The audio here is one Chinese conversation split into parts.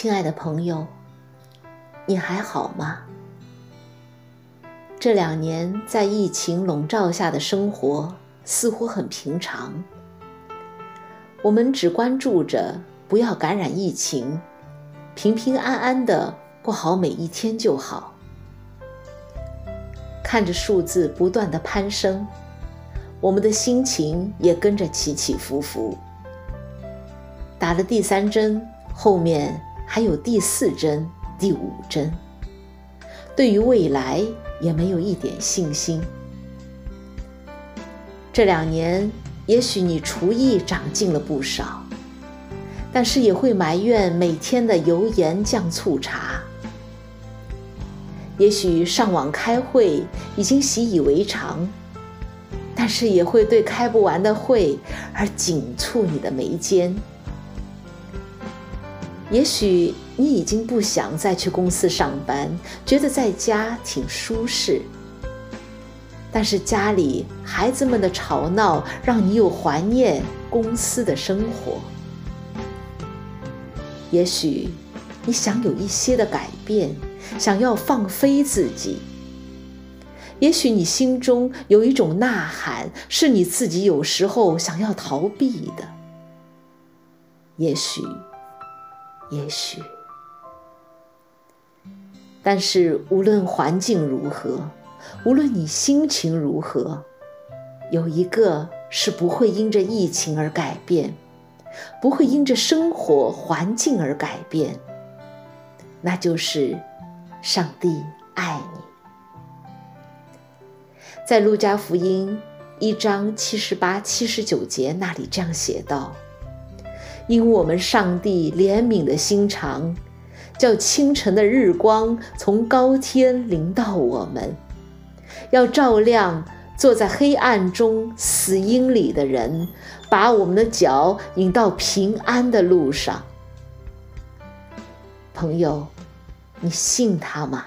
亲爱的朋友，你还好吗？这两年在疫情笼罩下的生活似乎很平常，我们只关注着不要感染疫情，平平安安的过好每一天就好。看着数字不断的攀升，我们的心情也跟着起起伏伏。打了第三针，后面还有第四针、第五针，对于未来也没有一点信心。这两年，也许你厨艺长进了不少，但是也会埋怨每天的油盐酱醋茶。也许上网开会已经习以为常，但是也会对开不完的会而紧蹙你的眉间。也许你已经不想再去公司上班，觉得在家挺舒适，但是家里孩子们的吵闹让你又怀念公司的生活。也许你想有一些的改变。想要放飞自己，也许你心中有一种呐喊，是你自己有时候想要逃避的。也许，也许，但是无论环境如何，无论你心情如何，有一个是不会因着疫情而改变，不会因着生活环境而改变，那就是。上帝爱你，在路加福音一章七十八、七十九节那里这样写道：“因我们上帝怜悯的心肠，叫清晨的日光从高天临到我们，要照亮坐在黑暗中死荫里的人，把我们的脚引到平安的路上。”朋友。你信他吗？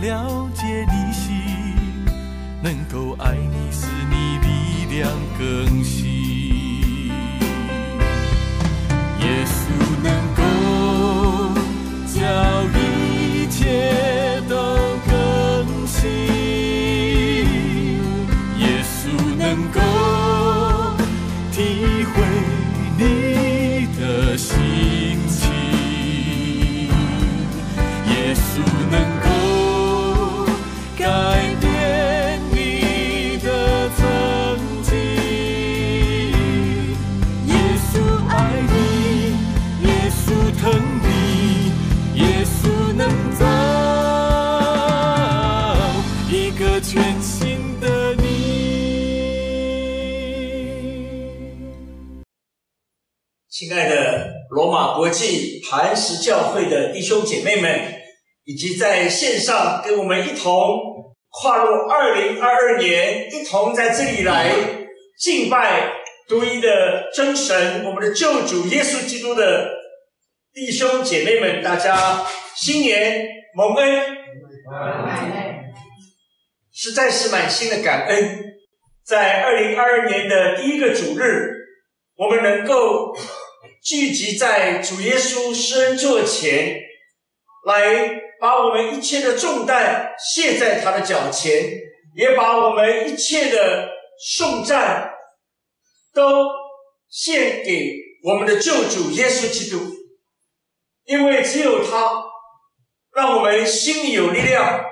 了解你心，能够爱你，使你力量更新。耶稣能够叫一切亲爱的罗马国际磐石教会的弟兄姐妹们，以及在线上跟我们一同跨入二零二二年，一同在这里来敬拜独一的真神，我们的救主耶稣基督的弟兄姐妹们，大家新年蒙恩，实在是满心的感恩，在二零二二年的第一个主日，我们能够。聚集在主耶稣施恩座前，来把我们一切的重担卸在他的脚前，也把我们一切的颂赞都献给我们的救主耶稣基督，因为只有他，让我们心里有力量，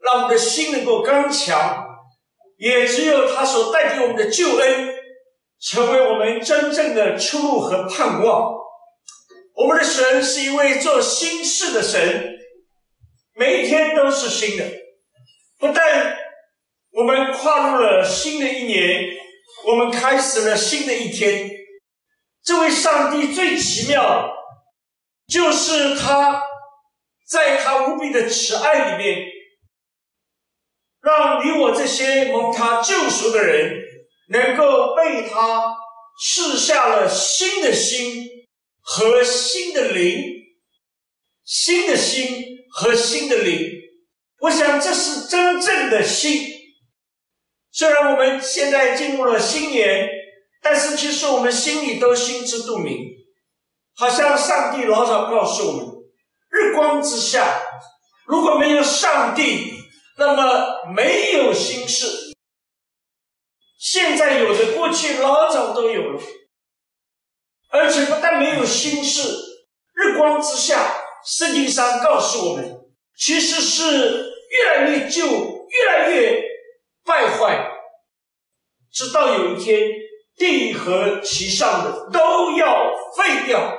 让我们的心能够刚强，也只有他所带给我们的救恩。成为我们真正的出路和盼望。我们的神是一位做新事的神，每一天都是新的。不但我们跨入了新的一年，我们开始了新的一天。这位上帝最奇妙，就是他在他无比的慈爱里面，让你我这些蒙他救赎的人，能够被他赐下了新的心和新的灵，新的心和新的灵。我想这是真正的心。虽然我们现在进入了新年，但是其实我们心里都心知肚明，好像上帝老早告诉我们：日光之下，如果没有上帝，那么没有心事。现在有的，过去老早都有了，而且不但没有心事，日光之下，圣经上告诉我们，其实是越来越旧，越来越。败坏，直到有一天，地和其上的都要废掉。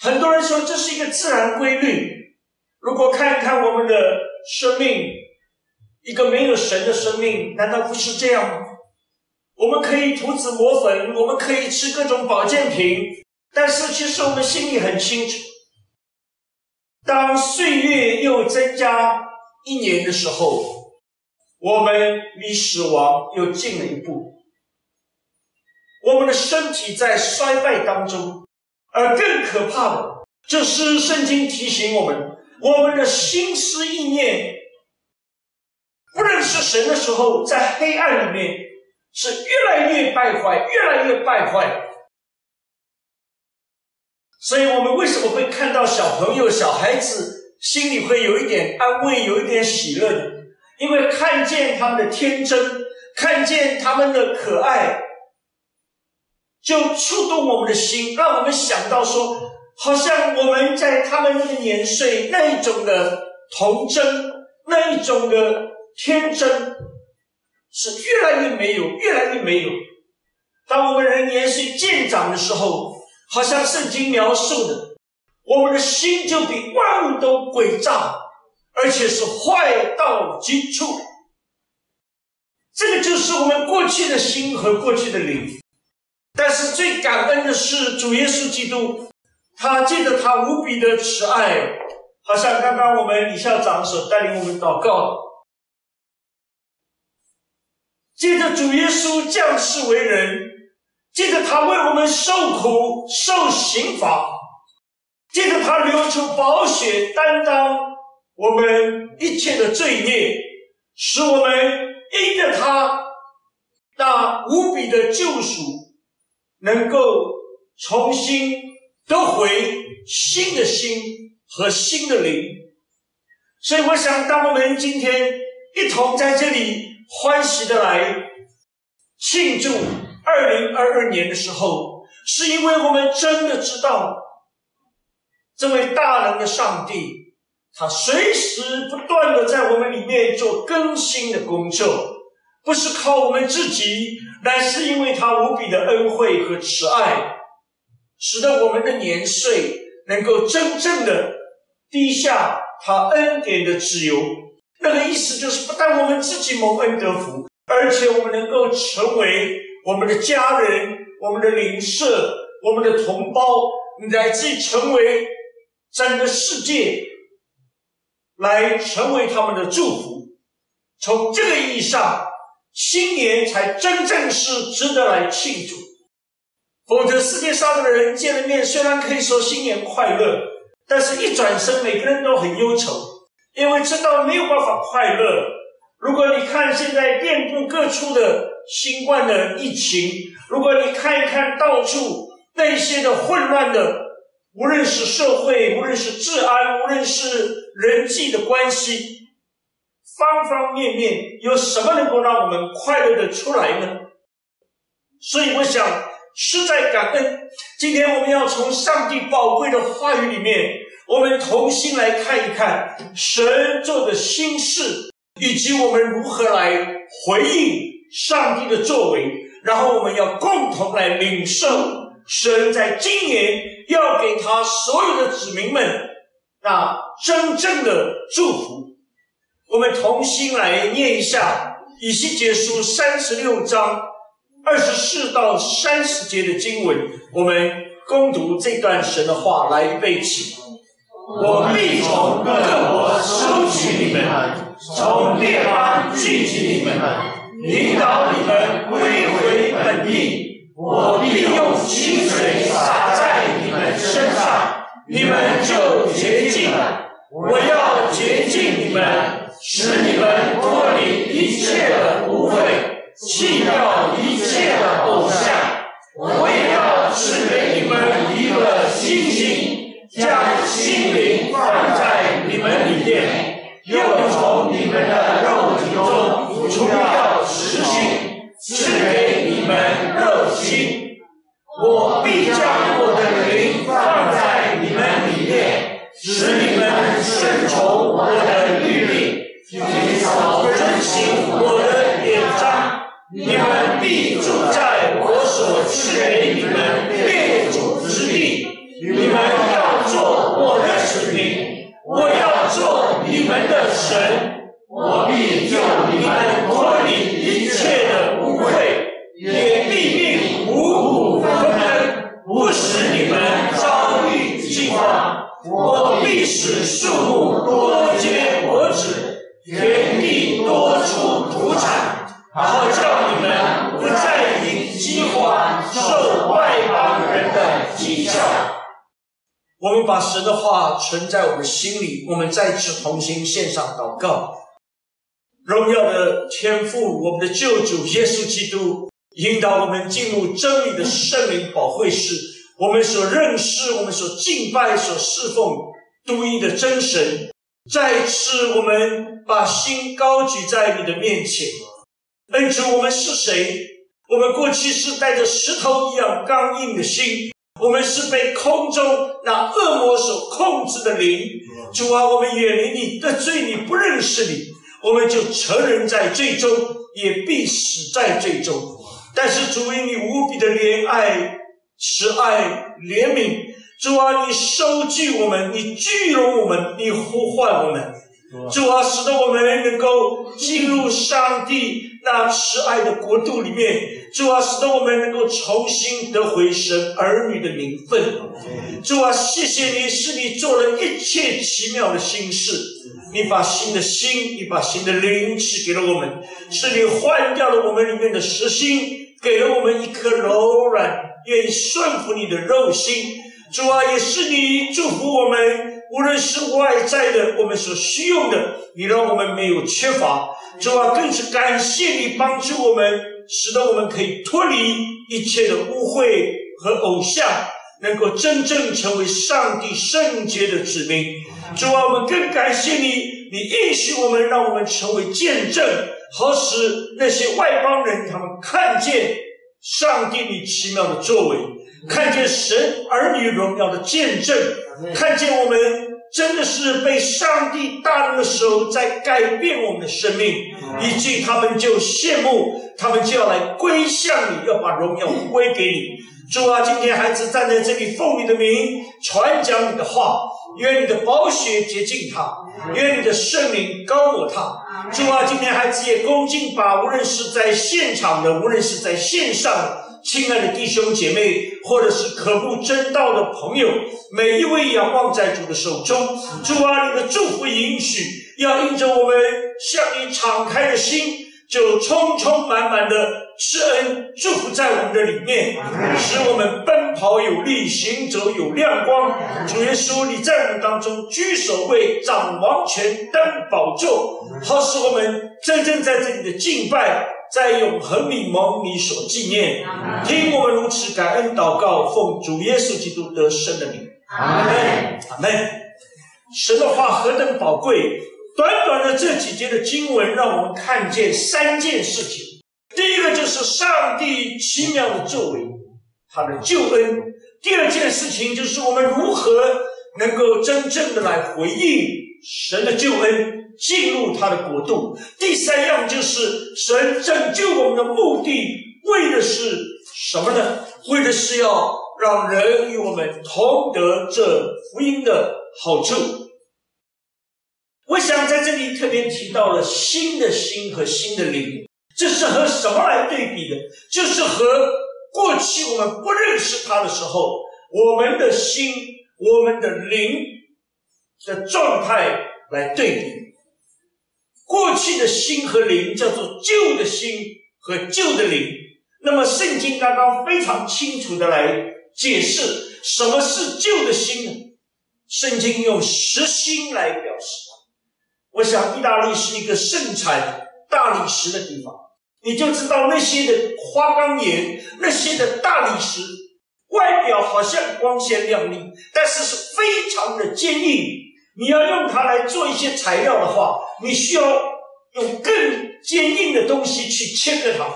很多人说这是一个自然规律。如果看一看我们的生命，一个没有神的生命，难道不是这样吗？我们可以涂脂抹粉，我们可以吃各种保健品，但是其实我们心里很清楚，当岁月又增加。一年的时候，我们离死亡又近了一步。我们的身体在衰败当中，而更可怕的，就是圣经提醒我们：我们的心思意念不认识神的时候，在黑暗里面是越来越败坏，越来越败坏。所以我们为什么会看到小朋友、小孩子？心里会有一点安慰，有一点喜乐，因为看见他们的天真，看见他们的可爱，就触动我们的心，让我们想到说，好像我们在他们那个年岁那一种的童真，那一种的天真，是越来越没有，越来越没有。当我们人年岁渐长的时候，好像圣经描述的。我们的心就比万物都诡诈，而且是坏到极处。这个就是我们过去的心和过去的灵。但是最感恩的是主耶稣基督，他借着他无比的慈爱，好像刚刚我们李校长所带领我们祷告，借着主耶稣降世为人，借着他为我们受苦受刑罚。借着他流出宝血，担当我们一切的罪孽，使我们因着他那无比的救赎，能够重新得回新的心和新的灵。所以，我想，当我们今天一同在这里欢喜的来庆祝二零二二年的时候，是因为我们真的知道。这位大能的上帝，他随时不断的在我们里面做更新的工作，不是靠我们自己，乃是因为他无比的恩惠和慈爱，使得我们的年岁能够真正的低下他恩典的自由。那个意思就是，不但我们自己蒙恩得福，而且我们能够成为我们的家人、我们的邻舍、我们的同胞，乃至成为。整个世界来成为他们的祝福，从这个意义上，新年才真正是值得来庆祝。否则，世界上的人见了面，虽然可以说新年快乐，但是一转身，每个人都很忧愁，因为知道没有办法快乐。如果你看现在遍布各处的新冠的疫情，如果你看一看到处那些的混乱的。无论是社会，无论是治安，无论是人际的关系，方方面面，有什么能够让我们快乐的出来呢？所以，我想实在感恩。今天我们要从上帝宝贵的话语里面，我们同心来看一看神做的心事，以及我们如何来回应上帝的作为，然后我们要共同来领受。神在今年要给他所有的子民们那真正的祝福。我们同心来念一下《以西结书》三十六章二十四到三十节的经文。我们攻读这段神的话来背起。我必从各国收取你们，从列邦聚集你们，领导你们归回本地。我必用清水洒在你们身上，你们就洁净了。我要洁净你们，使你们脱离一切的污秽，弃掉一切的偶像。我也要赐给你们一个心心，将我必将我的灵放在你们里面，使你们顺从我的律令，谨守遵行我的典章。你们必住在我所赐给你们列祖之地。你们要做我的子民，我要做你们的神。我必救你们把神的话存在我们心里，我们再次同心献上祷告。荣耀的天赋，我们的救主耶稣基督引导我们进入真理的圣灵保会室。我们所认识、我们所敬拜、所侍奉独一的真神，再次我们把心高举在你的面前。恩主，我们是谁？我们过去是带着石头一样刚硬的心，我们是被空中那恶魔所控制的灵。主啊，我们远离你，得罪你，不认识你。我们就承认在最终，也必死在最终。但是主因你无比的怜爱、慈爱、怜悯，主啊，你收据我们，你聚拢我们，你呼唤我们，主啊，使得我们能够进入上帝那慈爱的国度里面。主啊，使得我们能够重新得回神儿女的名分。主啊，谢谢你，是你做了一切奇妙的心事。你把新的心，你把新的灵赐给了我们，是你换掉了我们里面的实心，给了我们一颗柔软、愿意顺服你的肉心。主啊，也是你祝福我们，无论是外在的，我们所需用的，你让我们没有缺乏。主啊，更是感谢你帮助我们，使得我们可以脱离一切的污秽和偶像。能够真正成为上帝圣洁的子民，主啊，我们更感谢你，你应许我们，让我们成为见证，好使那些外邦人他们看见上帝你奇妙的作为，看见神儿女荣耀的见证，看见我们真的是被上帝大能的手在改变我们的生命，以及他们就羡慕，他们就要来归向你，要把荣耀归给你。主啊，今天孩子站在这里，奉你的名传讲你的话，愿你的宝血洁净他，愿你的圣灵高抹他。主啊，今天孩子也恭敬把无论是在现场的，无论是在线上，亲爱的弟兄姐妹，或者是可不真道的朋友，每一位仰望在主的手中。主啊，你的祝福允许，要印着我们向你敞开的心。就充充满满的施恩祝福在我们的里面，使我们奔跑有力，行走有亮光。主耶稣，你在我们当中居首位，掌王权，登宝座，好使我们真正在这里的敬拜，在永恒里蒙你所纪念。听我们如此感恩祷告，奉主耶稣基督得胜的名。阿门。阿门。神的话何等宝贵！短短的这几节的经文，让我们看见三件事情。第一个就是上帝奇妙的作为，他的救恩；第二件事情就是我们如何能够真正的来回应神的救恩，进入他的国度；第三样就是神拯救我们的目的，为的是什么呢？为的是要让人与我们同得这福音的好处。我想在这里特别提到了新的心和新的灵，这是和什么来对比的？就是和过去我们不认识他的时候，我们的心、我们的灵的状态来对比。过去的心和灵叫做旧的心和旧的灵。那么圣经刚刚非常清楚的来解释什么是旧的心呢？圣经用实心来表示。我想，意大利是一个盛产大理石的地方，你就知道那些的花岗岩、那些的大理石，外表好像光鲜亮丽，但是是非常的坚硬。你要用它来做一些材料的话，你需要用更坚硬的东西去切割它。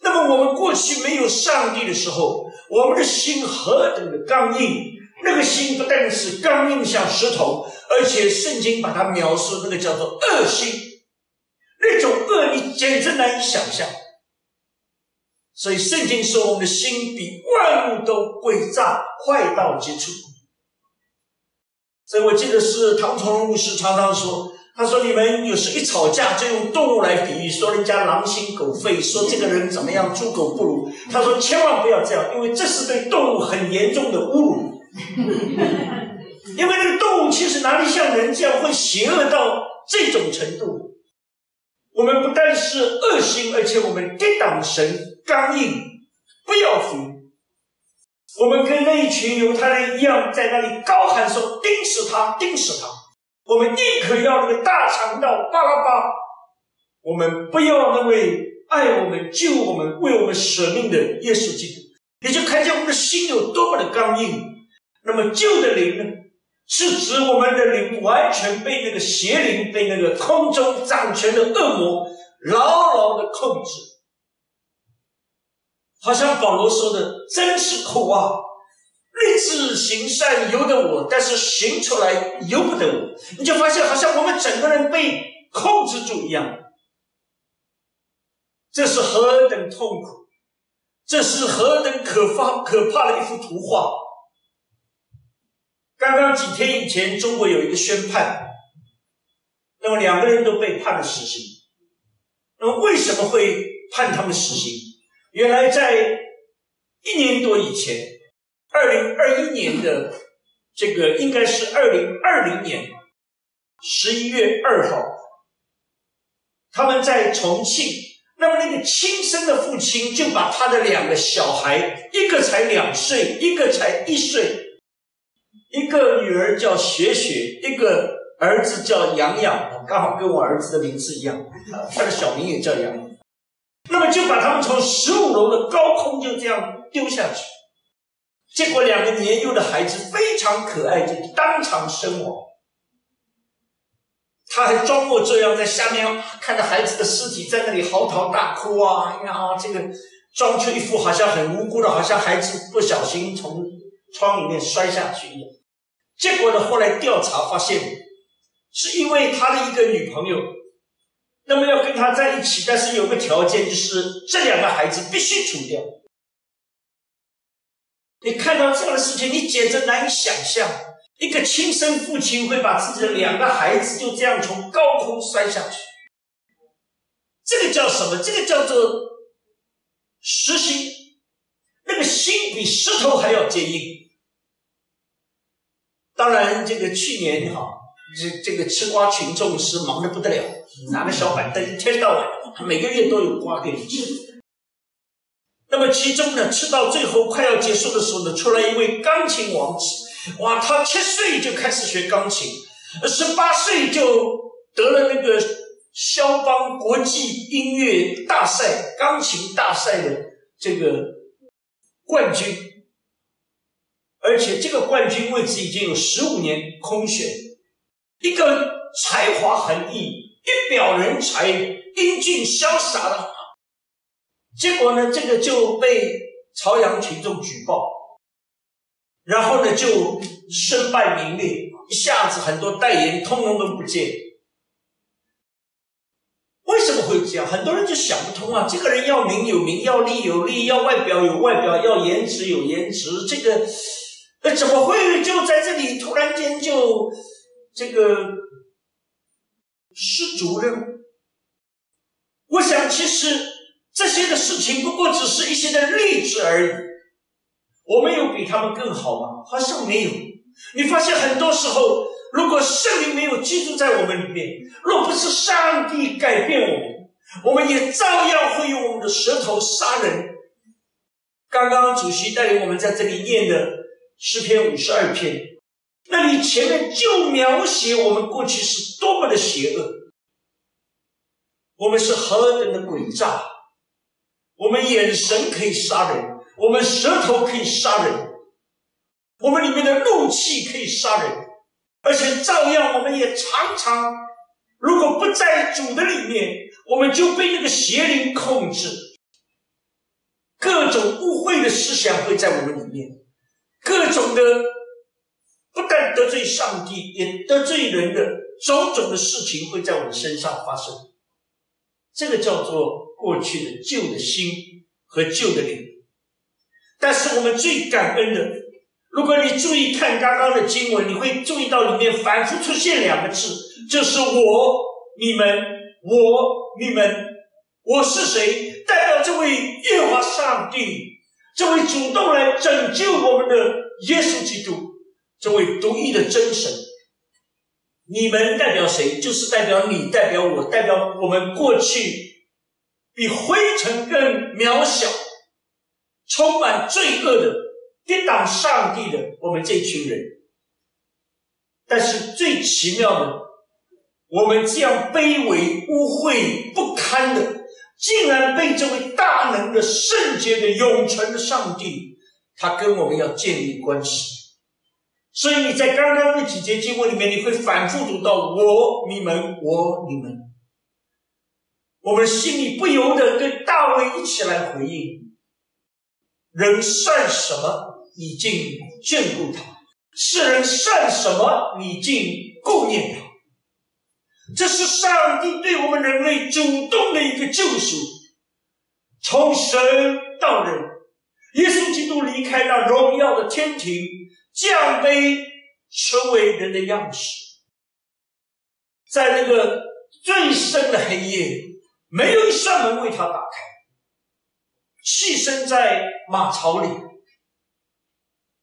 那么，我们过去没有上帝的时候，我们的心何等的刚硬。那个心不但是刚硬像石头，而且圣经把它描述那个叫做恶心，那种恶你简直难以想象。所以圣经说我们的心比万物都诡诈坏到极处。所以我记得是唐崇荣牧师常常说，他说你们有时一吵架就用动物来比喻，说人家狼心狗肺，说这个人怎么样猪狗不如。他说千万不要这样，因为这是对动物很严重的侮辱。因为那个动物其实哪里像人这样会邪恶到这种程度？我们不但是恶心，而且我们抵挡神刚硬，不要服。我们跟那一群犹太人一样，在那里高喊说：“钉死他，钉死他！”我们宁可要那个大强盗巴拉巴，我们不要那位爱我们、救我们、为我们舍命的耶稣基督。你就看见我们的心有多么的刚硬。那么旧的灵呢，是指我们的灵完全被那个邪灵、被那个空中掌权的恶魔牢牢的控制。好像保罗说的：“真是苦啊！立志行善由得我，但是行出来由不得我。”你就发现，好像我们整个人被控制住一样。这是何等痛苦！这是何等可怕、可怕的一幅图画！刚刚几天以前，中国有一个宣判，那么两个人都被判了死刑。那么为什么会判他们死刑？原来在一年多以前，二零二一年的这个应该是二零二零年十一月二号，他们在重庆，那么那个亲生的父亲就把他的两个小孩，一个才两岁，一个才一岁。一个女儿叫雪雪，一个儿子叫洋洋，刚好跟我儿子的名字一样，他的小名也叫洋洋。那么就把他们从十五楼的高空就这样丢下去，结果两个年幼的孩子非常可爱，就当场身亡。他还装模作样在下面看着孩子的尸体在那里嚎啕大哭啊，呀，这个装出一副好像很无辜的，好像孩子不小心从窗里面摔下去一样。结果呢？后来调查发现，是因为他的一个女朋友，那么要跟他在一起，但是有个条件，就是这两个孩子必须除掉。你看到这样的事情，你简直难以想象，一个亲生父亲会把自己的两个孩子就这样从高空摔下去。这个叫什么？这个叫做实心，那个心比石头还要坚硬。当然，这个去年哈，这这个吃瓜群众是忙得不得了，拿个小板凳一天到晚，每个月都有瓜给你吃。那么其中呢，吃到最后快要结束的时候呢，出来一位钢琴王子，哇，他七岁就开始学钢琴，十八岁就得了那个肖邦国际音乐大赛钢琴大赛的这个冠军。而且这个冠军位置已经有十五年空悬，一个才华横溢、一表人才、英俊潇洒的，结果呢，这个就被朝阳群众举报，然后呢就身败名裂，一下子很多代言通通都不见。为什么会这样？很多人就想不通啊！这个人要名有名，要利有利，要外表有外表，要颜值有颜值，这个。呃怎么会就在这里突然间就这个是主任。我想，其实这些的事情不过只是一些的例子而已。我们有比他们更好吗？好像没有。你发现很多时候，如果圣灵没有居住在我们里面，若不是上帝改变我们，我们也照样会用我们的舌头杀人。刚刚主席带领我们在这里念的诗篇五十二篇，那里前面就描写我们过去是多么的邪恶，我们是何等的诡诈，我们眼神可以杀人，我们舌头可以杀人，我们里面的怒气可以杀人，而且照样我们也常常，如果不在主的里面，我们就被那个邪灵控制。各种污秽的思想会在我们里面，各种的得罪上帝，也得罪人的种种的事情会在我们身上发生。这个叫做过去的旧的心和旧的灵。但是我们最感恩的，如果你注意看刚刚的经文，你会注意到里面反复出现两个字，就是我、你们、我、你们。我是谁？代表这位耶和华上帝，这位主动来拯救我们的耶稣基督，这位独一的真神。你们代表谁？就是代表你，代表我，代表我们过去比灰尘更渺小、充满罪恶的、抵挡上帝的我们这群人。但是最奇妙的，我们这样卑微、污秽、不堪的。竟然被这位大能的圣洁的永存的上帝，他跟我们要建立关系。所以你在刚刚那几节经文里面，你会反复读到我、你们、我、你们。我们心里不由得跟大卫一起来回应：人算什么？你竟眷顾他；世人算什么？你竟顾念他。这是上帝对我们人类主动的一个救赎，从神到人，耶稣基督离开那荣耀的天庭，降杯成为人的样式，在那个最深的黑夜，没有一扇门为他打开，栖身在马槽里。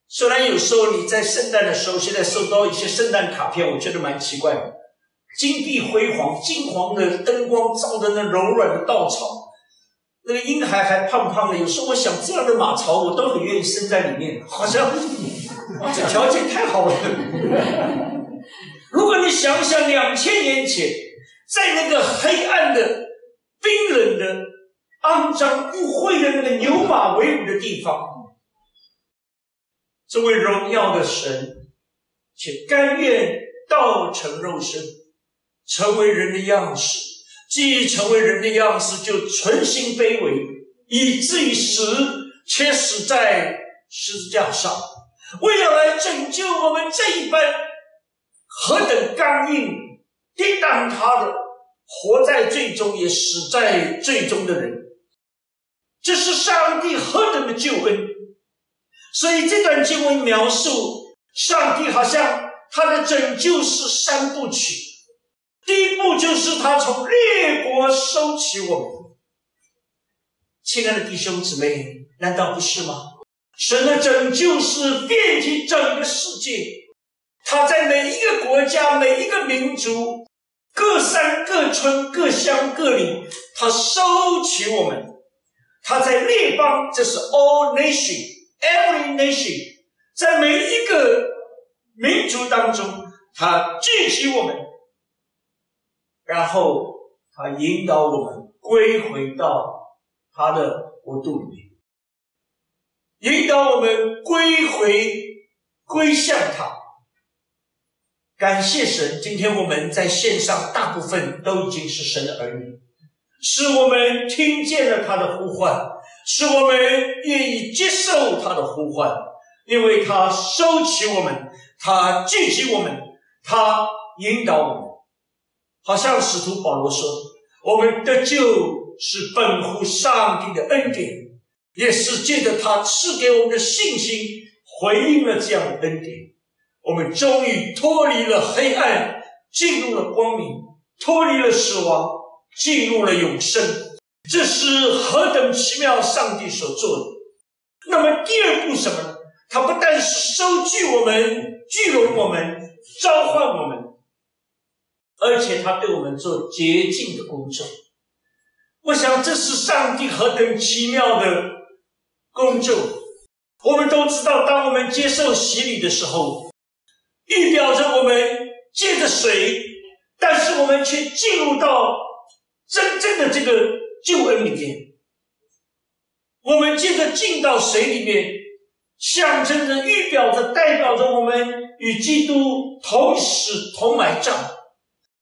虽然有时候你在圣诞的时候，现在收到一些圣诞卡片，我觉得蛮奇怪的。金碧辉煌、金黄的灯光照的那柔软的稻草，那个婴孩还胖胖的。有时候我想，这样的马槽我都很愿意生在里面，好像这条件太好了。如果你想想两千年前，在那个黑暗的、冰冷的、肮脏污秽的那个牛马为伍的地方，这位荣耀的神却甘愿道成肉身。成为人的样式，既成为人的样式，就存心卑微，以至于死，且死在十字架上，为了来拯救我们这一般何等刚硬、抵挡他的、活在最终也死在最终的人，这是上帝何等的救恩！所以这段经文描述，上帝好像他的拯救是三部曲。第一步就是他从列国收起我们，亲爱的弟兄姊妹，难道不是吗？神的拯救是遍及整个世界，他在每一个国家、每一个民族、各山各村各乡各里，他收起我们。他在列邦，这是 all nation，every nation，在每一个民族当中，他聚集我们。然后他引导我们归回到他的国度里面，引导我们归回归向他。感谢神，今天我们在线上大部分都已经是神的儿女，是我们听见了他的呼唤，是我们愿意接受他的呼唤，因为他收起我们，他聚集我们，他引导我们。好像使徒保罗说：“我们的救是本乎上帝的恩典，也是借着他赐给我们的信心，回应了这样的恩典。我们终于脱离了黑暗，进入了光明，脱离了死亡，进入了永生。这是何等奇妙！上帝所做的。那么第二步什么呢？他不但是收据我们、聚拢我们、召唤我们，而且他对我们做洁净的工作。我想这是上帝何等奇妙的工作。我们都知道，当我们接受洗礼的时候，预表着我们借着水，但是我们却进入到真正的这个救恩里面。我们借着进到水里面。象征着、预表着、代表着我们与基督同死同埋葬。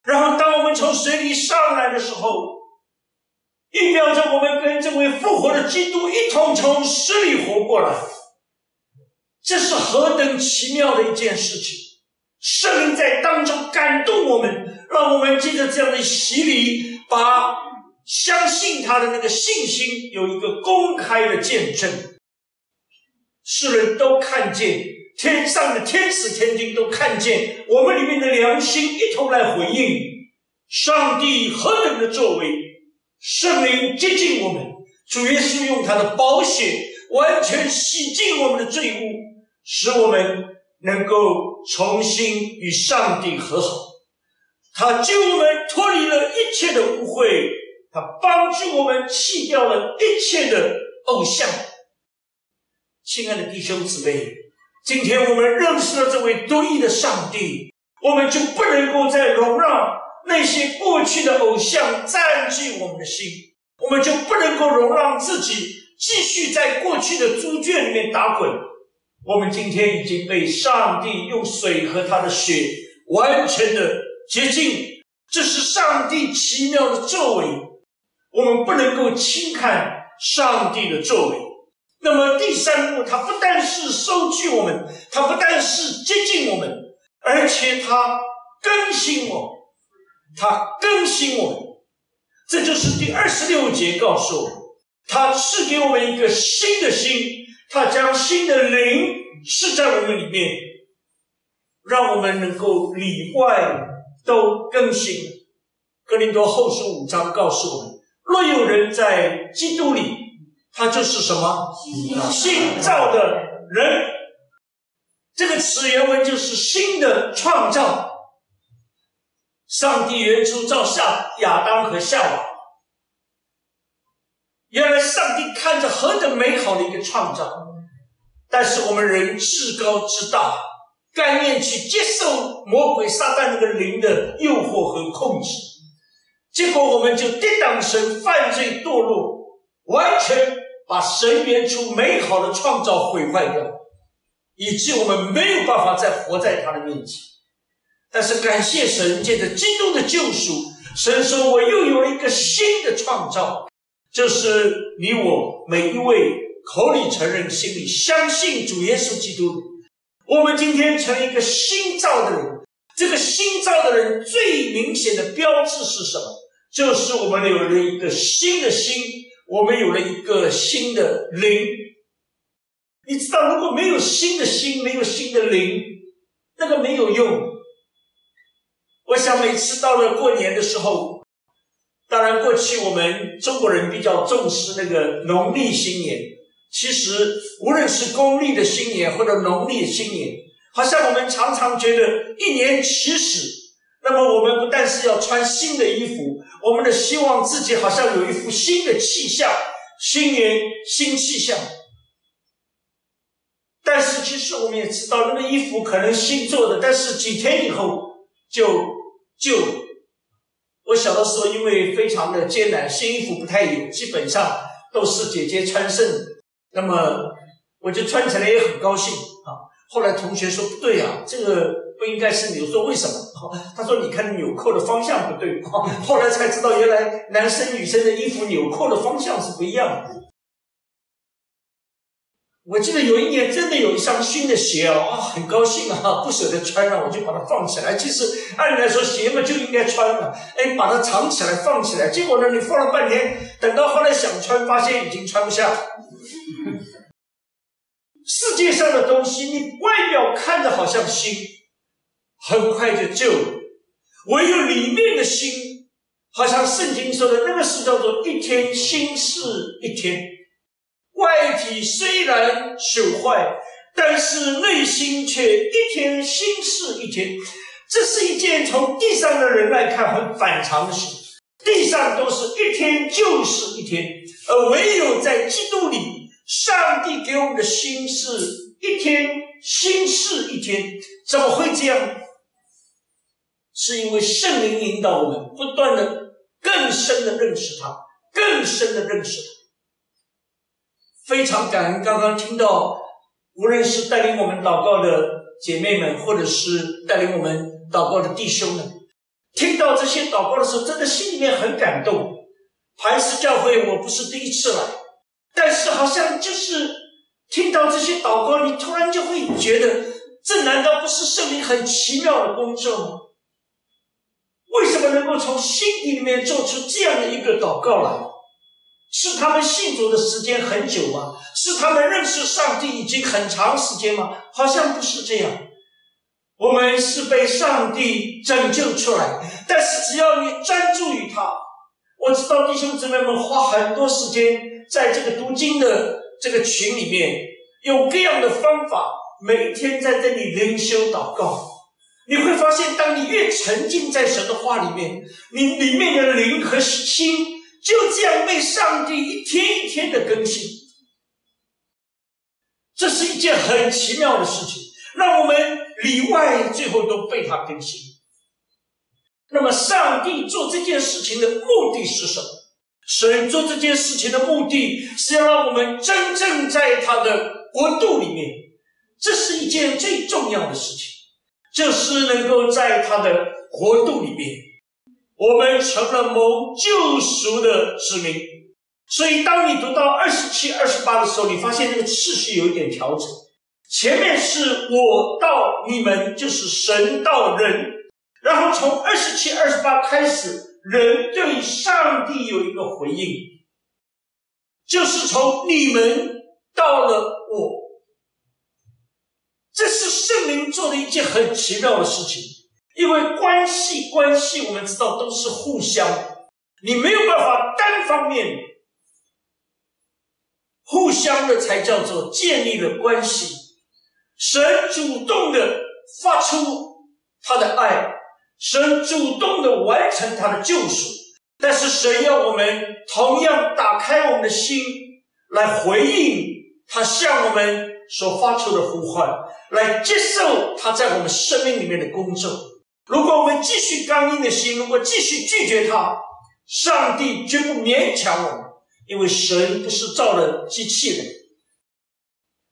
然后，当我们从水里上来的时候，预表着我们跟这位复活的基督一同从死里活过来。这是何等奇妙的一件事情！圣灵在当中感动我们，让我们借着这样的洗礼，把相信他的那个信心有一个公开的见证。世人都看见，天上的天使天君都看见，我们里面的良心一同来回应上帝何等的作为，圣灵接近我们，主耶稣用他的宝血完全洗净我们的罪污，使我们能够重新与上帝和好。他救我们脱离了一切的污秽，他帮助我们弃掉了一切的偶像。亲爱的弟兄姊妹，今天我们认识了这位独一的上帝，我们就不能够再容让那些过去的偶像占据我们的心，我们就不能够容让自己继续在过去的猪圈里面打滚。我们今天已经被上帝用水和他的血完全的洁净，这是上帝奇妙的作为，我们不能够轻看上帝的作为。那么第三步，他不但是收据我们，他不但是接近我们，而且他更新我，它更新我们。这就是第二十六节告诉我们，他赐给我们一个新的心，他将新的灵赐在我们里面，让我们能够里外都更新。哥林多后书五章告诉我们：若有人在基督里。他就是什么新造的人？这个词原文就是新的创造。上帝原初造下亚当和夏娃，原来上帝看着何等美好的一个创造，但是我们人至高之大，甘愿去接受魔鬼撒旦那个灵的诱惑和控制，结果我们就抵挡神，犯罪堕落，完全。把神原初美好的创造毁坏掉，以致我们没有办法再活在他的面前。但是感谢神，借着基督的救赎，神说我又有了一个新的创造，就是你我每一位口里承认、心里相信主耶稣基督。我们今天成了一个新造的人。这个新造的人最明显的标志是什么？就是我们有了一个新的心。我们有了一个新的灵，你知道，如果没有新的心，没有新的灵，那个没有用。我想每次到了过年的时候，当然过去我们中国人比较重视那个农历新年。其实无论是公历的新年或者农历的新年，好像我们常常觉得一年起始，那么我们不但是要穿新的衣服。我们的希望自己好像有一副新的气象，新年新气象。但是其实我们也知道，那个衣服可能新做的，但是几天以后就旧。我小的时候因为非常的艰难，新衣服不太有，基本上都是姐姐穿剩。那么我就穿起来也很高兴啊。后来同学说不对啊，这个。不应该是你说为什么？他说：“你看纽扣的方向不对。”后来才知道，原来男生女生的衣服纽扣的方向是不一样的。我记得有一年真的有一双新的鞋哦啊，很高兴啊，不舍得穿了，我就把它放起来。其实按理来说，鞋嘛就应该穿了，哎，把它藏起来放起来。结果呢，你放了半天，等到后来想穿，发现已经穿不下。世界上的东西，你外表看着好像新。很快就旧了，唯有里面的心好像圣经说的那个是叫做一天新事一天，外体虽然朽坏，但是内心却一天新事一天。这是一件从地上的人来看很反常的事。地上都是一天就是一天，而唯有在基督里，上帝给我们的心是一天新事一天。怎么会这样？是因为圣灵引导我们，不断的更深的认识他，更深的认识他。非常感恩，刚刚听到，无论是带领我们祷告的姐妹们，或者是带领我们祷告的弟兄们。听到这些祷告的时候，真的心里面很感动。磐石教会，我不是第一次来，但是好像就是听到这些祷告，你突然就会觉得，这难道不是圣灵很奇妙的工作吗？为什么能够从心底里面做出这样的一个祷告来？是他们信主的时间很久吗？是他们认识上帝已经很长时间吗？好像不是这样。我们是被上帝拯救出来，但是只要你专注于他，我知道弟兄姊妹们花很多时间在这个读经的这个群里面，用各样的方法，每天在这里灵修祷告，你会发现，当你越沉浸在神的话里面，你里面的灵和心就这样被上帝一天一天的更新，这是一件很奇妙的事情。让我们里外最后都被他更新。那么，上帝做这件事情的目的是什么？神做这件事情的目的是要让我们真正在他的国度里面，这是一件最重要的事情，就是能够在他的国度里面，我们成了蒙救赎的子民。所以，当你读到二十七、二十八的时候，你发现那个次序有一点调整。前面是我到你们，就是神到人，然后从二十七、二十八开始，人对上帝有一个回应，就是从你们到了我，这是圣灵做的一件很奇妙的事情，因为关系关系，我们知道都是互相，你没有办法单方面，互相的才叫做建立了关系。神主动的发出他的爱，神主动的完成他的救赎，但是神要我们同样打开我们的心，来回应他向我们所发出的呼唤，来接受他在我们生命里面的工作。如果我们继续刚硬的心，如果继续拒绝他，上帝绝不勉强我们，因为神不是造了机器人。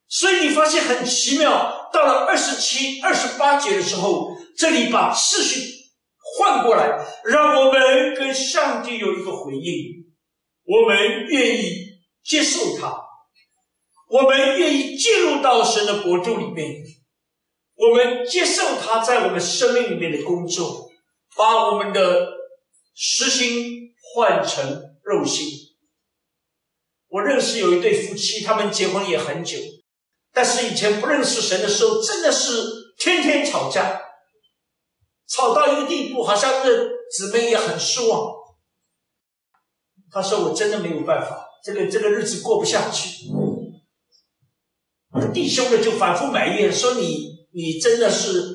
所以你发现很奇妙，到了二十七、二十八节的时候，这里把次序换过来，让我们跟上帝有一个回应。我们愿意接受他，我们愿意进入到神的国度里面，我们接受他在我们生命里面的工作，把我们的实心换成肉心。我认识有一对夫妻，他们结婚也很久。但是以前不认识神的时候，真的是天天吵架，吵到一个地步，好像这姊妹也很失望。他说：“我真的没有办法，这个这个日子过不下去。”弟兄们就反复埋怨说：“你你真的是……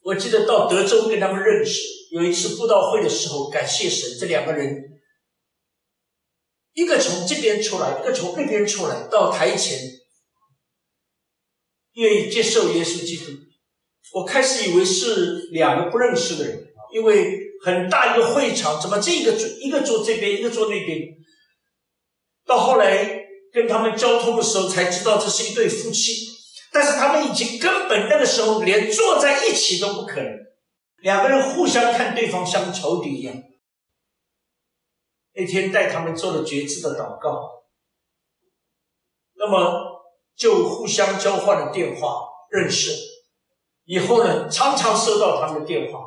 我记得到德州跟他们认识，有一次布道会的时候，感谢神，这两个人。”一个从这边出来，一个从那边出来，到台前，愿意接受耶稣基督。我开始以为是两个不认识的人，因为很大一个会场，怎么这个坐一个坐这边，一个坐那边？到后来跟他们交通的时候，才知道这是一对夫妻。但是他们已经根本那个时候连坐在一起都不可能，两个人互相看对方像仇敌一样。那天带他们做了觉知的祷告，那么就互相交换了电话认识。以后呢，常常收到他们的电话。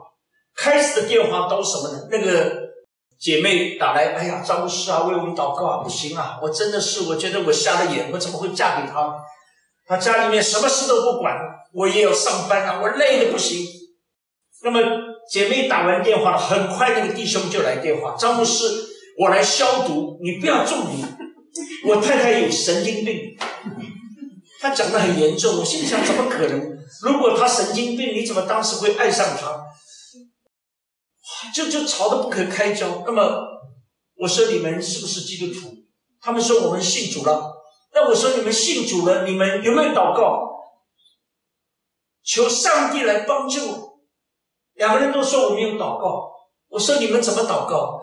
开始的电话都什么呢？那个姐妹打来，哎呀，张牧师啊，为我们祷告啊，不行啊，我真的是，我觉得我瞎了眼，我怎么会嫁给他？他家里面什么事都不管，我也要上班啊，我累的不行。那么姐妹打完电话了，很快那个弟兄就来电话，张牧师，我来消毒，你不要中毒。我太太有神经病，他讲的很严重，我心想怎么可能？如果他神经病，你怎么当时会爱上他？就就吵得不可开交。那么我说你们是不是基督徒？他们说我们信主了。我说你们信主了，你们有没有祷告？求上帝来帮助。两个人都说我没有祷告。我说你们怎么祷告？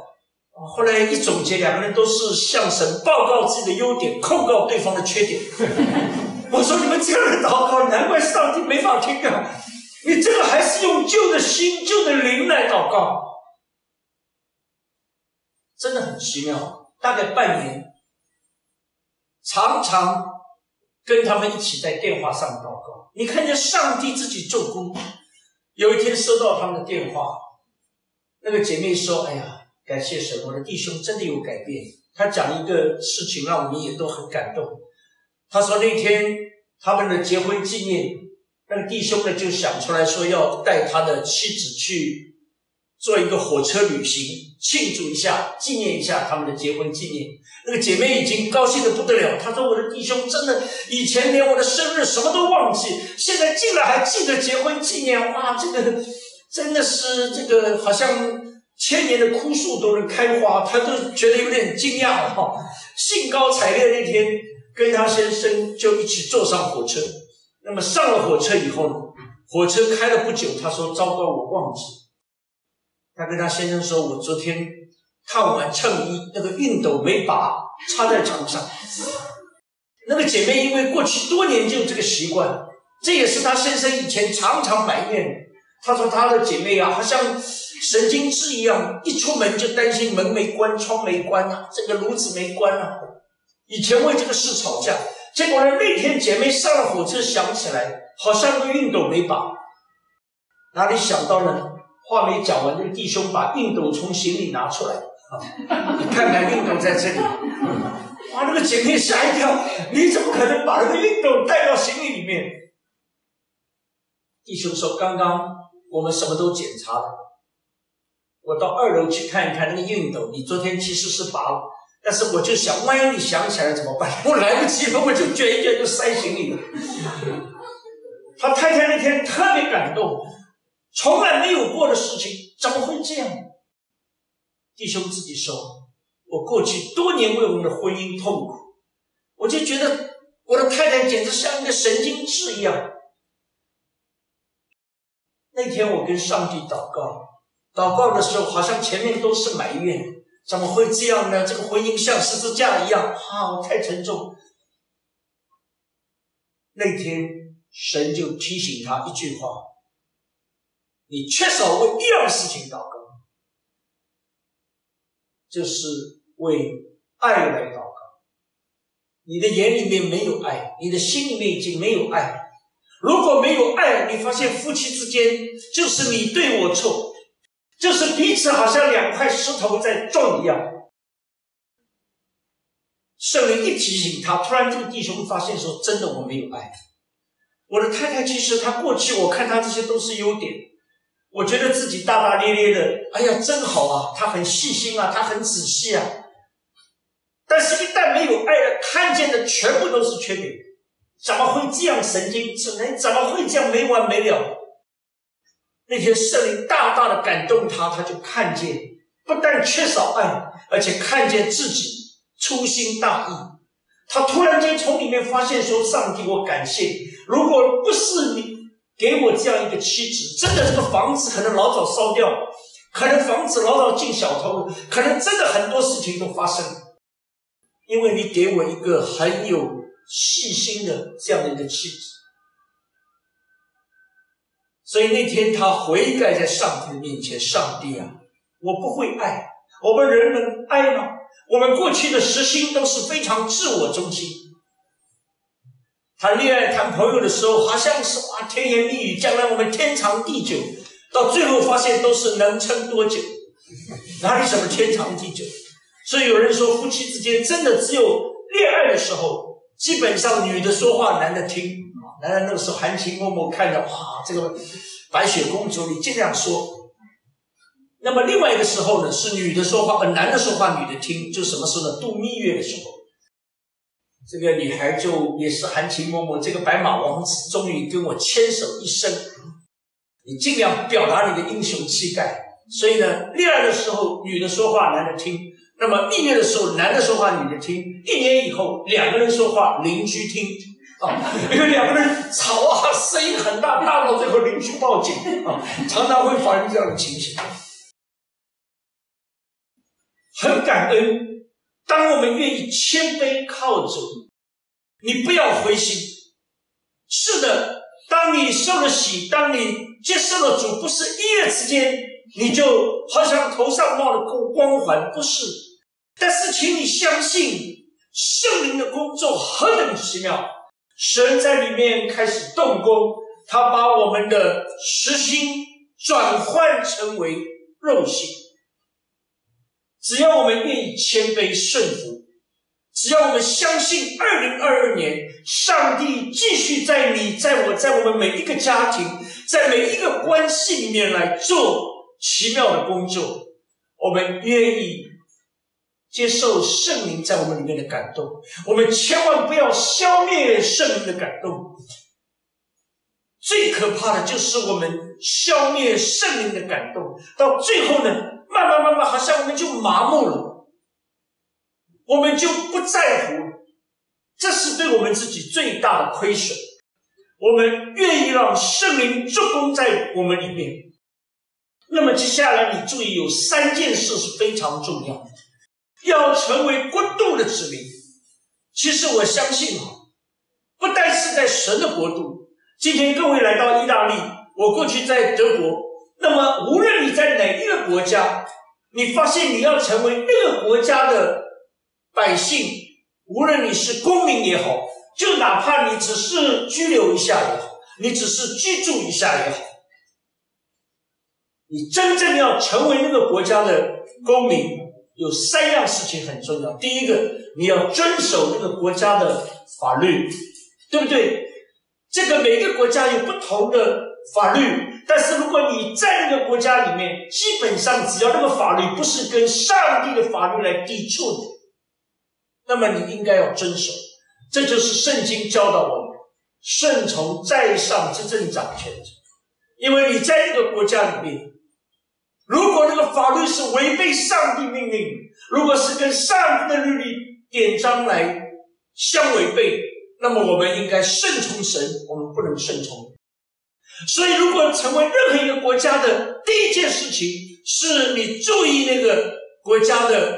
后来一总结，两个人都是向神报告自己的优点，控告对方的缺点。我说你们这样的祷告，难怪上帝没法听啊！你这个还是用旧的心、旧的灵来祷告，真的很奇妙。大概半年，常常跟他们一起在电话上祷告。你看见上帝自己做工。有一天收到他们的电话，那个姐妹说：“哎呀。”感谢神，我的弟兄真的有改变。他讲一个事情，让我们也都很感动。他说那天他们的结婚纪念，那个弟兄呢就想出来说要带他的妻子去做一个火车旅行，庆祝一下，纪念一下他们的结婚纪念。那个姐妹已经高兴的不得了。她说：“我的弟兄真的以前连我的生日什么都忘记，现在竟然还记得结婚纪念。哇，这个真的是这个好像。”千年的枯树都能开花，他都觉得有点惊讶哈，兴高采烈那天跟他先生就一起坐上火车。那么上了火车以后呢，火车开了不久，他说：“糟糕，我忘记。”他跟他先生说：“我昨天看完衬衣，那个熨斗没拔，插在床上。”那个姐妹因为过去多年就有这个习惯，这也是她先生以前常常埋怨。他说他的姐妹啊，好像。神经质一样，一出门就担心门没关、窗没关啊，这个炉子没关啊。以前为这个事吵架，结果呢，那天姐妹上了火车，想起来好像个熨斗没拔，哪里想到呢？话没讲完，那个弟兄把熨斗从行李拿出来，你看看熨斗在这里。哇，那个姐妹吓一跳，你怎么可能把那个熨斗带到行李里面？弟兄说：“刚刚我们什么都检查了。”我到二楼去看一看那个熨斗，你昨天其实是拔了，但是我就想，万一你想起来怎么办？我来不及了，我就卷一卷就塞行李了。他太太那天特别感动，从来没有过的事情，怎么会这样？弟兄自己说，我过去多年为我们的婚姻痛苦，我就觉得我的太太简直像一个神经质一样。那天我跟上帝祷告。祷告的时候，好像前面都是埋怨，怎么会这样呢？这个婚姻像十字架一样，啊，太沉重。那天神就提醒他一句话：你缺少为一样事情祷告，就是为爱来祷告。你的眼里面没有爱，你的心里面已经没有爱。如果没有爱，你发现夫妻之间就是你对我错。就是彼此好像两块石头在撞一样。圣灵一提醒他，突然这个弟兄会发现说：“真的，我没有爱我的太太。其实她过去，我看她这些都是优点，我觉得自己大大咧咧的，哎呀，真好啊！他很细心啊，他很仔细啊。但是，一旦没有爱了，看见的全部都是缺点。怎么会这样神经质呢？怎么会这样没完没了？”那天圣灵大大的感动他，他就看见不但缺少爱，而且看见自己粗心大意。他突然间从里面发现说：“上帝，我感谢你。如果不是你给我这样一个妻子，真的这个房子可能老早烧掉，可能房子老早进小偷，可能真的很多事情都发生了。因为你给我一个很有细心的这样的一个妻子。”所以那天他悔改在上帝的面前，上帝啊，我不会爱，我们人能爱吗？我们过去的实心都是非常自我中心。谈恋爱、谈朋友的时候，好像是哇甜言蜜语，将来我们天长地久，到最后发现都是能撑多久？哪里什么天长地久？所以有人说，夫妻之间真的只有恋爱的时候，基本上女的说话，男的听。男人那个时候含情脉脉看着，哇，这个白雪公主，你尽量说，那么另外一个时候呢，是女的说话，呃，男的说话，女的听，就什么时候呢？度蜜月的时候，这个女孩就也是含情脉脉，这个白马王子终于跟我牵手一生，你尽量表达你的英雄气概。所以呢，恋爱的时候女的说话，男的听；那么蜜月的时候，男的说话，女的听。一年以后，两个人说话，邻居听。啊，因为两个人吵啊，声音很大，大到最后邻居报警啊，常常会发生这样的情形。很感恩，当我们愿意谦卑靠主，你不要灰心。是的，当你受了洗，当你接受了主，不是一夜之间，你就好像头上冒了光光环，不是。但是，请你相信圣灵的工作何等奇妙，神在里面开始动工，他把我们的实心转换成为肉心。只要我们愿意谦卑顺服，只要我们相信，二零二二年，上帝继续在你、在我、在我们每一个家庭，在每一个关系里面来做奇妙的工作。我们愿意接受圣灵在我们里面的感动，我们千万不要消灭圣灵的感动。最可怕的就是我们消灭圣灵的感动，到最后呢？慢慢慢慢，好像我们就麻木了，我们就不在乎，这是对我们自己最大的亏损。我们愿意让圣灵做工在我们里面。那么接下来你注意，有三件事是非常重要的，要成为国度的子民。其实我相信啊，不单是在神的国度。今天各位来到意大利，我过去在德国。那么，无论你在哪一个国家，你发现你要成为那个国家的百姓，无论你是公民也好，就哪怕你只是拘留一下也好，你只是居住一下也好，你真正要成为那个国家的公民，有三样事情很重要。第一个，你要遵守那个国家的法律，对不对？这个每个国家有不同的法律。但是如果你在那个国家里面，基本上只要那个法律不是跟上帝的法律来抵触的，那么你应该要遵守。这就是圣经教导我们：顺从在上执政掌权者。因为你在一个国家里面，如果那个法律是违背上帝命令，如果是跟上帝的律例典章来相违背，那么我们应该顺从神，我们不能顺从。所以，如果成为任何一个国家的第一件事情，是你注意那个国家的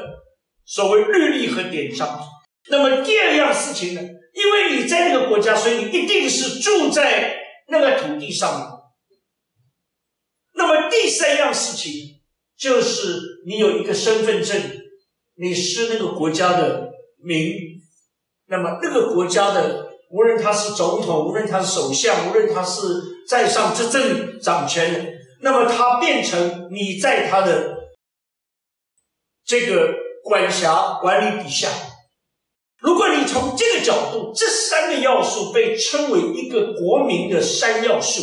所谓律例和典章。那么第二样事情呢？因为你在那个国家，所以你一定是住在那个土地上面。那么第三样事情就是你有一个身份证，你是那个国家的民。那么那个国家的。无论他是总统，无论他是首相，无论他是在上执政掌权，那么他变成你在他的这个管辖管理底下。如果你从这个角度，这三个要素被称为一个国民的三要素。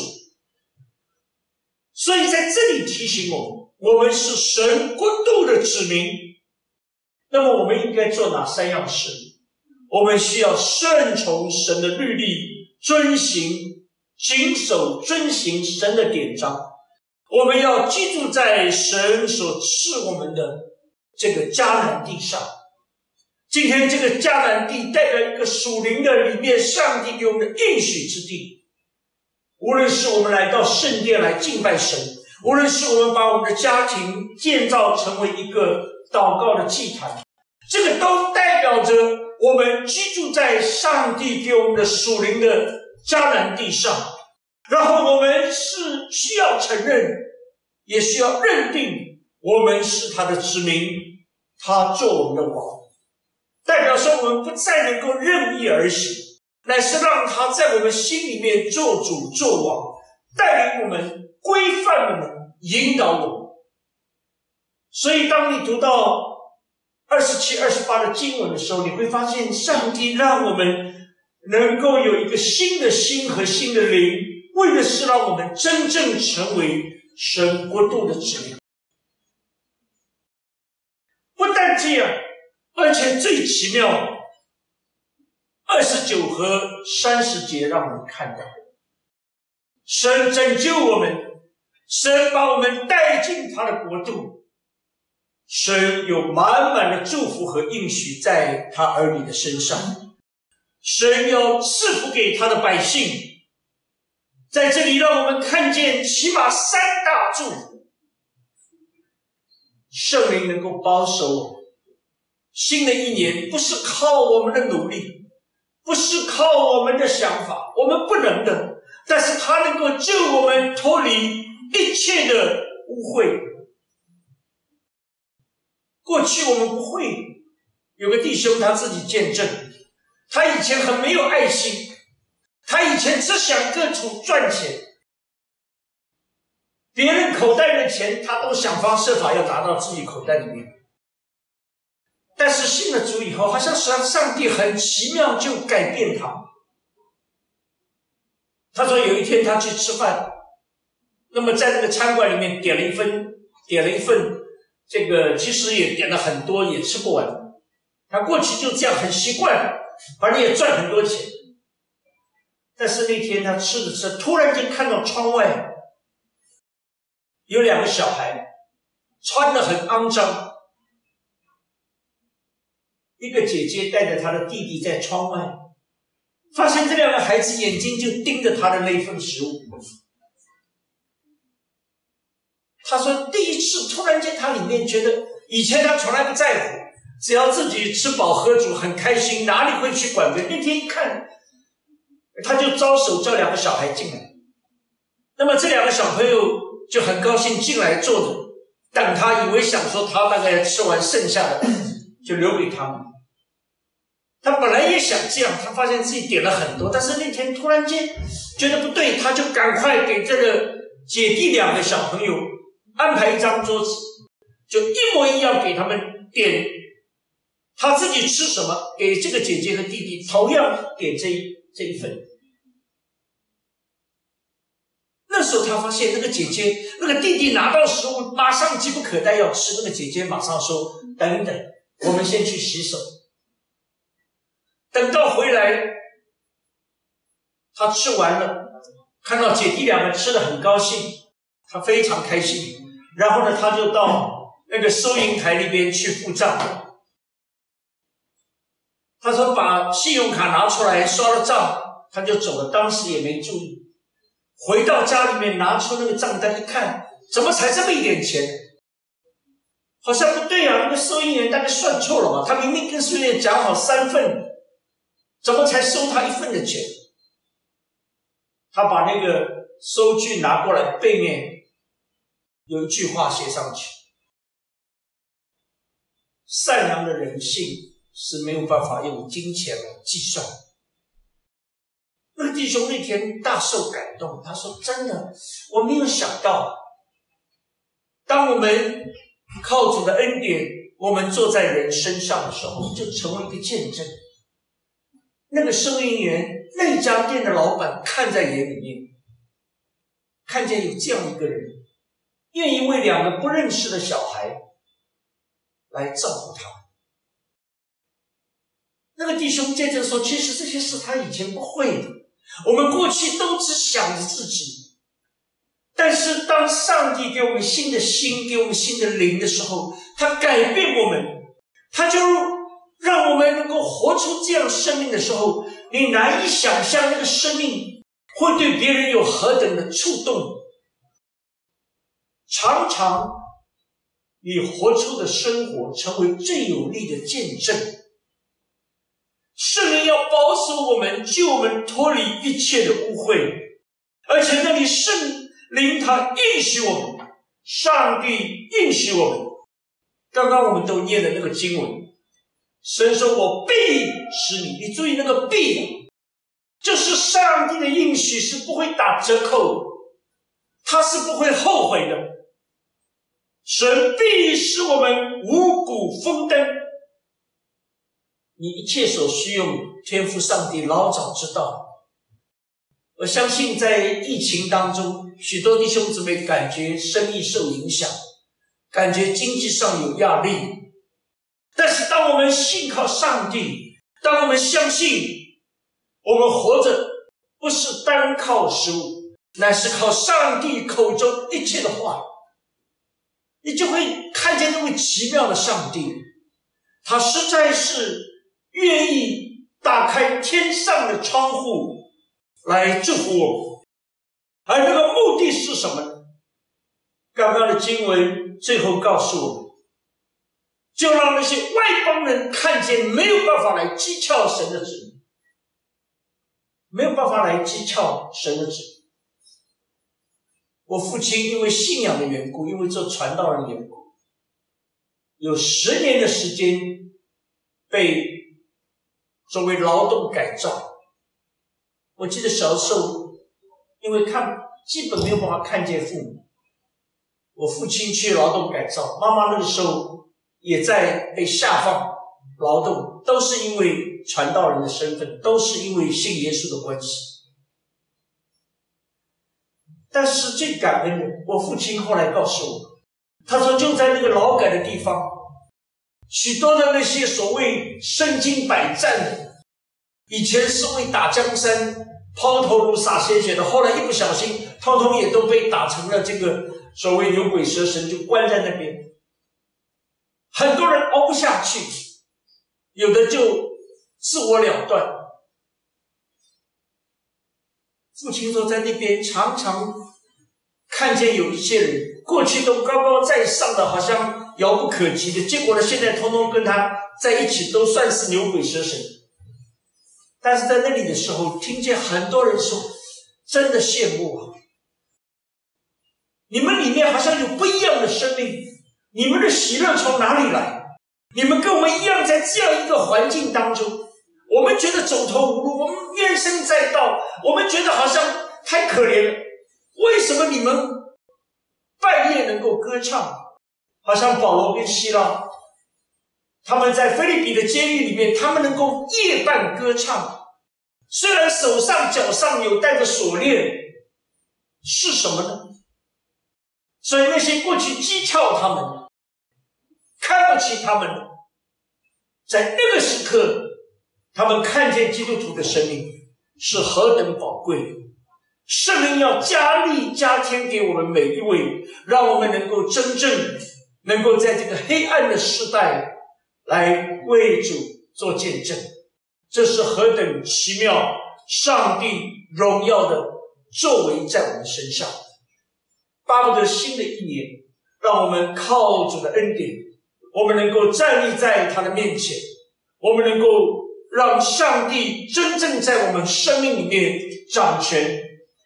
所以在这里提醒我们，我们是神国度的子民。那么我们应该做哪三样事？我们需要顺从神的律例，遵行、谨守、遵行神的典章。我们要居住在神所赐我们的这个迦南地上。今天这个迦南地代表一个属灵的里面，上帝给我们的应许之地。无论是我们来到圣殿来敬拜神，无论是我们把我们的家庭建造成为一个祷告的祭坛，这个都代表着。我们居住在上帝给我们的属灵的迦南地上，然后我们是需要承认，也需要认定，我们是他的子民，他做我们的王，代表说我们不再能够任意而行，乃是让他在我们心里面做主做王，带领我们，规范我们，引导我们。所以，当你读到。二十七、二十八的经文的时候，你会发现，上帝让我们能够有一个新的心和新的灵，为的是让我们真正成为神国度的子民。这样，而且最奇妙，二十九和三十节让我们看到，神拯救我们，神把我们带进他的国度，神有满满的祝福和应许在他儿女的身上，神要赐福给他的百姓。在这里，让我们看见起码三大祝福：圣灵能够保守我新的一年，不是靠我们的努力，不是靠我们的想法，我们不能的。但是他能够救我们脱离一切的污秽。过去我们不会，有个弟兄他自己见证，他以前很没有爱心。他以前只想各处赚钱，别人口袋的钱他都想方设法要拿到自己口袋里面。但是信了主以后，好像上上帝很奇妙就改变他。他说有一天他去吃饭，那么在那个餐馆里面点了一份，点了一份，这个其实也点了很多，也吃不完。他过去就这样很习惯，反正也赚很多钱。但是那天他吃着吃，突然间看到窗外有两个小孩，穿的很肮脏。一个姐姐带着她的弟弟在窗外，发现这两个孩子眼睛就盯着他的那份食物。他说：“第一次突然间，他里面觉得以前他从来不在乎，只要自己吃饱喝足很开心，哪里会去管别人？那天一看。”他就招手叫两个小孩进来，那么这两个小朋友就很高兴进来坐着，等他，以为想说他大概吃完剩下的就留给他们。他本来也想这样，他发现自己点了很多，但是那天突然间觉得不对，他就赶快给这个姐弟两个小朋友安排一张桌子，就一模一样给他们点，他自己吃什么，给这个姐姐和弟弟同样点这一这一份。那时候他发现那个姐姐、那个弟弟拿到食物，马上急不可待要吃。那个姐姐马上说：“等等，我们先去洗手。”等到回来，他吃完了，看到姐弟两个吃的很高兴，他非常开心。然后呢，他就到那个收银台那边去付账。他说：“把信用卡拿出来刷了账，他就走了。当时也没注意。”回到家里面，拿出那个账单一看，怎么才这么一点钱？好像不对呀，那个收银员大概算错了吧？他明明跟收银员讲好三份，怎么才收他一份的钱？他把那个收据拿过来，背面有一句话写上去：善良的人性是没有办法用金钱来计算。那个弟兄那天大受感动，他说：“真的，我没有想到，当我们靠主的恩典，我们坐在人身上的时候，就成为一个见证。那个收银员，那家店的老板看在眼里面，看见有这样一个人，愿意为两个不认识的小孩来照顾他。那个弟兄见证说，其实这些事他以前不会的。”我们过去都只想着自己，但是当上帝给我们新的心、给我们新的灵的时候，他改变我们，他就让我们能够活出这样生命的时候，你难以想象那个生命会对别人有何等的触动。常常，你活出的生活成为最有力的见证。圣灵要保守我们，救我们脱离一切的污秽，而且那里圣灵他应许我们，上帝应许我们。刚刚我们都念的那个经文，神说：“我必使你。”你注意那个“必”，就是上帝的应许是不会打折扣，他是不会后悔的。神必使我们五谷丰登。你一切所需用，天赋上帝老早知道。我相信在疫情当中，许多弟兄姊妹感觉生意受影响，感觉经济上有压力，但是，当我们信靠上帝，当我们相信我们活着不是单靠食物，乃是靠上帝口中一切的话，你就会看见那位奇妙的上帝，他实在是愿意打开天上的窗户来祝福我们，而这个目的是什么？刚刚的经文最后告诉我们。就让那些外邦人看见，没有办法来讥诮神的旨意，没有办法来讥诮神的旨意。我父亲因为信仰的缘故，因为做传道人的缘故，有十年的时间被作为劳动改造。我记得小时候，因为看基本没有办法看见父母，我父亲去劳动改造，妈妈那个时候。也在被下放劳动，都是因为传道人的身份，都是因为信耶稣的关系。但是最感恩的，我父亲后来告诉我，他说就在那个劳改的地方，许多的那些所谓身经百战的，以前是为打江山、抛头颅、洒鲜血的，后来一不小心，通通也都被打成了这个所谓牛鬼蛇神，就关在那边。很多人熬不下去，有的就自我了断。父亲说，在那边常常看见有一些人，过去都高高在上的，好像遥不可及的，结果呢，现在通通跟他在一起，都算是牛鬼蛇神。但是在那里的时候，听见很多人说，真的羡慕啊！你们里面好像有不一样的生命。你们的喜乐从哪里来？你们跟我们一样，在这样一个环境当中，我们觉得走投无路，我们怨声载道，我们觉得好像太可怜了。为什么你们半夜能够歌唱？好像保罗跟希拉，他们在菲律宾的监狱里面，他们能够夜半歌唱，虽然手上脚上有带着锁链，是什么呢？所以那些过去讥诮他们。看不起他们，在那个时刻，他们看见基督徒的生命是何等宝贵。圣灵要加力加添给我们每一位，让我们能够真正能够在这个黑暗的时代来为主做见证。这是何等奇妙！上帝荣耀的作为在我们身上，巴不得新的一年，让我们靠主的恩典。我们能够站立在他的面前，我们能够让上帝真正在我们生命里面掌权，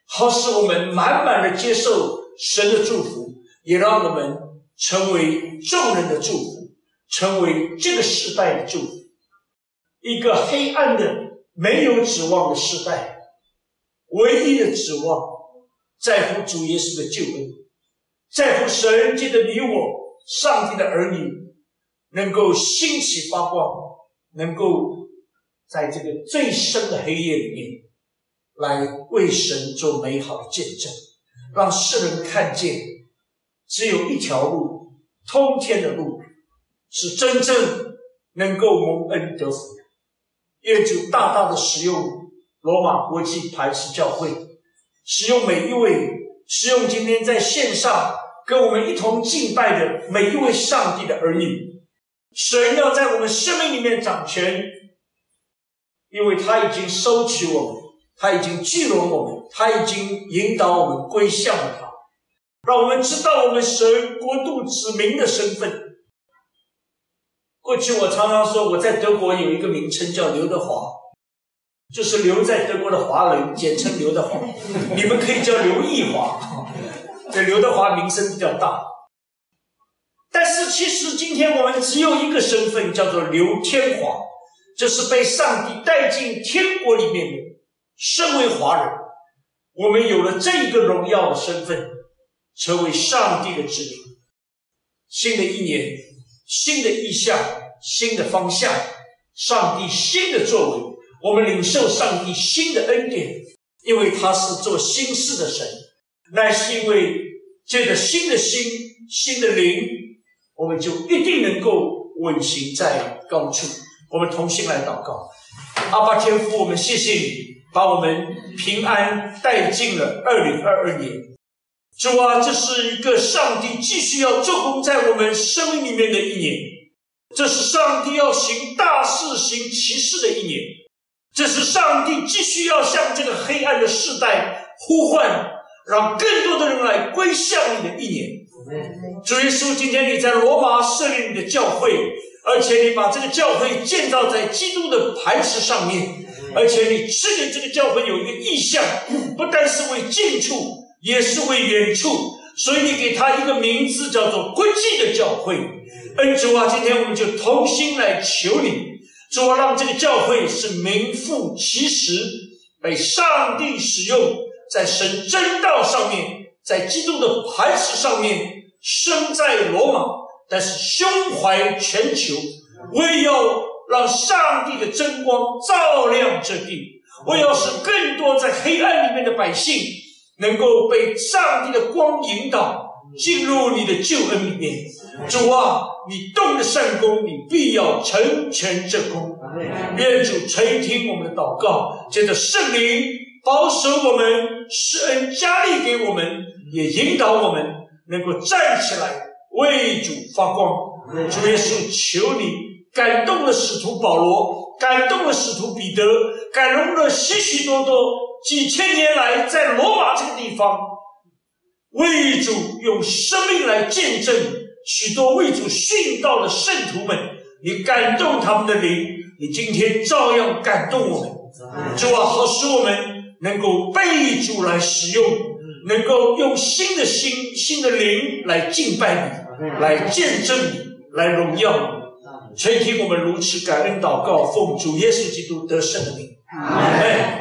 好使我们满满的接受神的祝福，也让我们成为众人的祝福，成为这个时代的祝福。一个黑暗的、没有指望的时代，唯一的指望在乎主耶稣的救恩，在乎神界的你我，上帝的儿女。能够兴起发光，能够在这个最深的黑夜里面，来为神做美好的见证，让世人看见，只有一条路，通天的路，是真正能够蒙恩得福。愿主大大的使用罗马国际排斥教会，使用每一位，使用今天在线上跟我们一同敬拜的每一位上帝的儿女。神要在我们生命里面掌权，因为他已经收取我们，他已经聚拢我们，他已经引导我们归向了他，让我们知道我们神国度子民的身份。过去我常常说，我在德国有一个名称叫刘德华，就是留在德国的华人，简称刘德华。你们可以叫刘义华，这刘德华名声比较大。但是，其实今天我们只有一个身份，叫做刘天华，这是被上帝带进天国里面的。身为华人，我们有了这一个荣耀的身份，成为上帝的子民。新的一年，新的意向，新的方向，上帝新的作为，我们领受上帝新的恩典，因为他是做新事的神，乃是因为这个新的心、新的灵。我们就一定能够稳行在高处。我们同心来祷告，阿爸天父，我们谢谢你，把我们平安带进了二零二二年。主啊，这是一个上帝继续要做工在我们生命里面的一年，这是上帝要行大事、行奇事的一年，这是上帝继续要向这个黑暗的世代呼唤，让更多的人来归向你的一年。主耶稣，今天你在罗马设立你的教会。而且你把这个教会建造在基督的磐石上面，而且你赐给这个教会有一个意向，不单是为近处，也是为远处，所以你给他一个名字叫做国际的教会。恩主啊，今天我们就同心来求你，主啊，让这个教会是名副其实，被上帝使用，在神真道上面，在基督的磐石上面，生在罗马。但是胸怀全球，为要让上帝的真光照亮这地，为要使更多在黑暗里面的百姓能够被上帝的光引导进入你的救恩里面。主啊，你动的善功，你必要成全这功。愿主垂听我们的祷告，借着圣灵保守我们，施恩加力给我们，也引导我们能够站起来。为主发光，主耶稣，求你感动了使徒保罗，感动了使徒彼得，感动了许许多多几千年来在罗马这个地方为主用生命来见证许多为主殉道的圣徒们，你感动他们的灵，你今天照样感动我们，主啊，好使我们能够被主来使用，能够用新的心、新的灵来敬拜你。来见证你，来荣耀你，垂听我们如此感恩祷告，奉主耶稣基督得胜的名。阿门。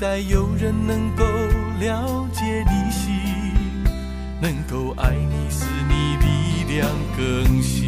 待有人能够了解你心，能够爱你？使你力。量更新，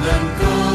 能够